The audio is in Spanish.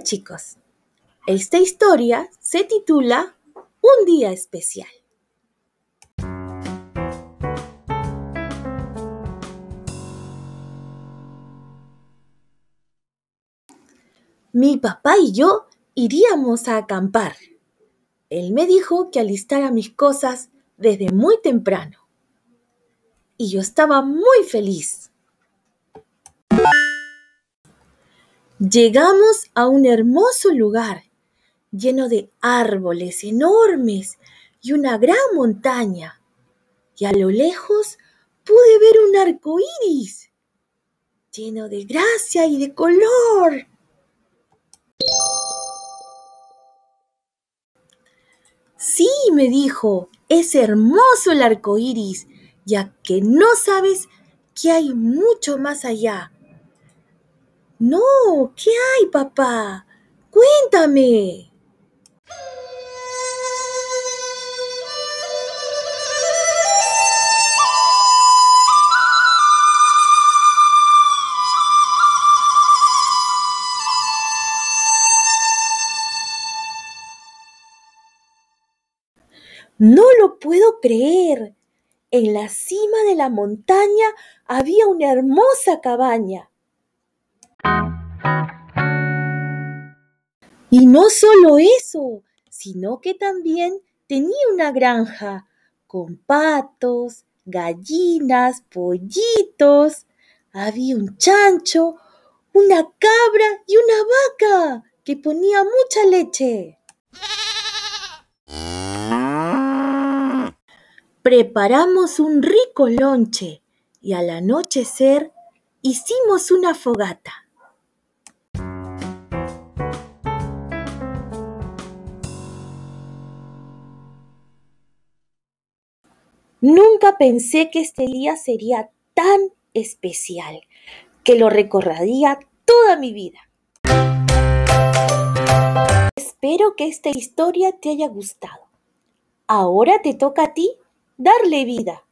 Chicos, esta historia se titula Un día especial. Mi papá y yo iríamos a acampar. Él me dijo que alistara mis cosas desde muy temprano. Y yo estaba muy feliz. Llegamos a un hermoso lugar lleno de árboles enormes y una gran montaña. Y a lo lejos pude ver un arco iris lleno de gracia y de color. Sí, me dijo, es hermoso el arco iris, ya que no sabes que hay mucho más allá. No, ¿qué hay, papá? Cuéntame. No lo puedo creer. En la cima de la montaña había una hermosa cabaña. Y no solo eso, sino que también tenía una granja con patos, gallinas, pollitos. Había un chancho, una cabra y una vaca que ponía mucha leche. Preparamos un rico lonche y al anochecer hicimos una fogata. Nunca pensé que este día sería tan especial, que lo recorrería toda mi vida. Espero que esta historia te haya gustado. Ahora te toca a ti darle vida.